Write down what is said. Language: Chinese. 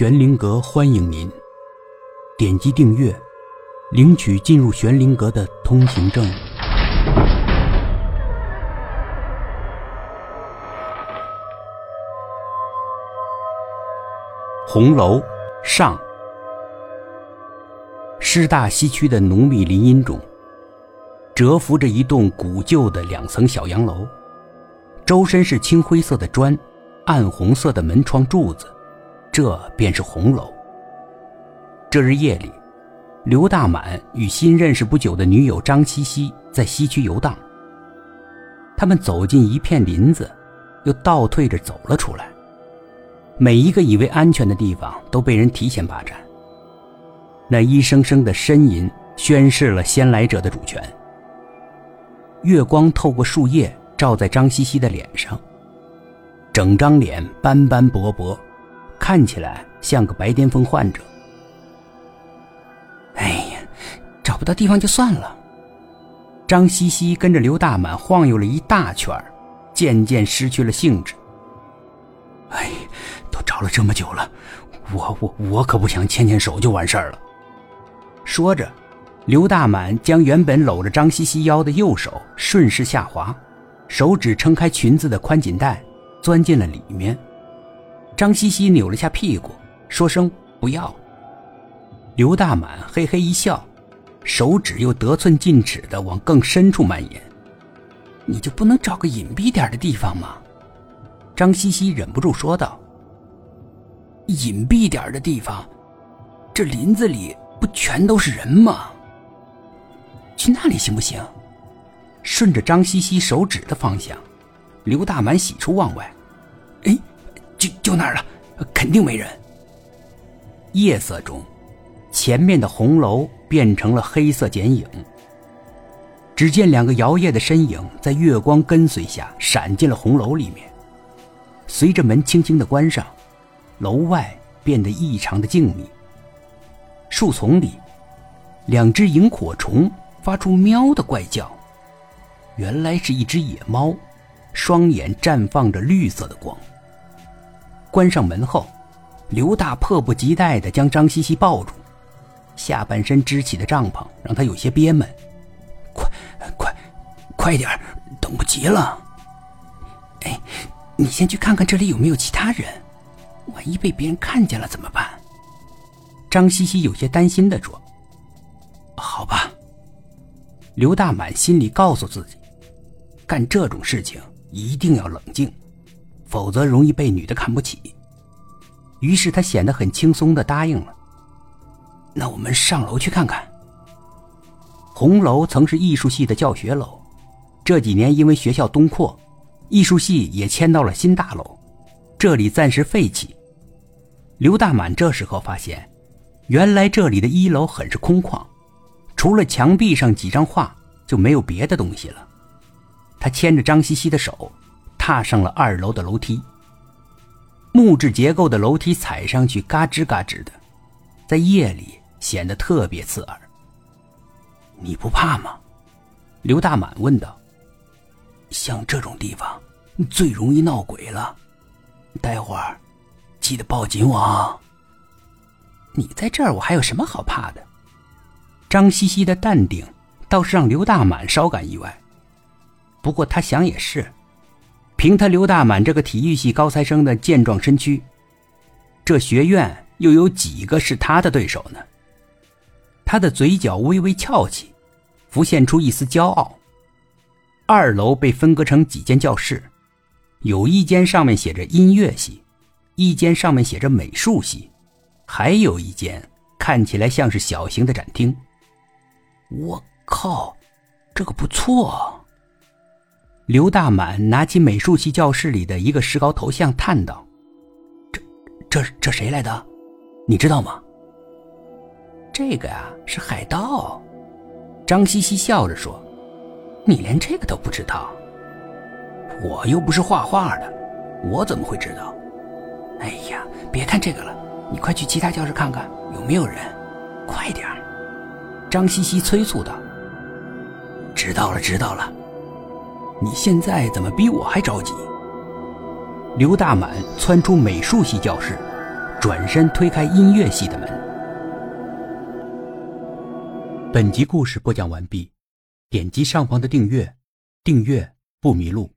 玄灵阁欢迎您，点击订阅，领取进入玄灵阁的通行证。红楼上，师大西区的浓密林荫中，蛰伏着一栋古旧的两层小洋楼，周身是青灰色的砖，暗红色的门窗柱子。这便是红楼。这日夜里，刘大满与新认识不久的女友张西西在西区游荡。他们走进一片林子，又倒退着走了出来。每一个以为安全的地方都被人提前霸占。那一声声的呻吟宣示了先来者的主权。月光透过树叶照在张西西的脸上，整张脸斑斑驳驳。看起来像个白癜风患者。哎呀，找不到地方就算了。张西西跟着刘大满晃悠了一大圈渐渐失去了兴致。哎，都找了这么久了，我我我可不想牵牵手就完事儿了。说着，刘大满将原本搂着张西西腰的右手顺势下滑，手指撑开裙子的宽紧带，钻进了里面。张西西扭了下屁股，说声“不要”。刘大满嘿嘿一笑，手指又得寸进尺的往更深处蔓延。你就不能找个隐蔽点的地方吗？张西西忍不住说道。隐蔽点的地方，这林子里不全都是人吗？去那里行不行？顺着张西西手指的方向，刘大满喜出望外。就就那儿了，肯定没人。夜色中，前面的红楼变成了黑色剪影。只见两个摇曳的身影在月光跟随下闪进了红楼里面。随着门轻轻的关上，楼外变得异常的静谧。树丛里，两只萤火虫发出喵的怪叫，原来是一只野猫，双眼绽放着绿色的光。关上门后，刘大迫不及待地将张西西抱住，下半身支起的帐篷让他有些憋闷。快，快，快点等不及了！哎，你先去看看这里有没有其他人，万一被别人看见了怎么办？张西西有些担心地说：“好吧。”刘大满心里告诉自己，干这种事情一定要冷静。否则容易被女的看不起，于是他显得很轻松的答应了。那我们上楼去看看。红楼曾是艺术系的教学楼，这几年因为学校东扩，艺术系也迁到了新大楼，这里暂时废弃。刘大满这时候发现，原来这里的一楼很是空旷，除了墙壁上几张画，就没有别的东西了。他牵着张西西的手。踏上了二楼的楼梯。木质结构的楼梯踩上去嘎吱嘎吱的，在夜里显得特别刺耳。你不怕吗？刘大满问道。像这种地方最容易闹鬼了，待会儿记得报警我啊。你在这儿，我还有什么好怕的？张西西的淡定倒是让刘大满稍感意外。不过他想也是。凭他刘大满这个体育系高材生的健壮身躯，这学院又有几个是他的对手呢？他的嘴角微微翘起，浮现出一丝骄傲。二楼被分割成几间教室，有一间上面写着音乐系，一间上面写着美术系，还有一间看起来像是小型的展厅。我靠，这个不错。刘大满拿起美术系教室里的一个石膏头像，叹道：“这、这、这谁来的？你知道吗？”这个呀，是海盗。张西西笑着说：“你连这个都不知道？我又不是画画的，我怎么会知道？”哎呀，别看这个了，你快去其他教室看看有没有人，快点张西西催促道：“知道了，知道了。”你现在怎么比我还着急？刘大满窜出美术系教室，转身推开音乐系的门。本集故事播讲完毕，点击上方的订阅，订阅不迷路。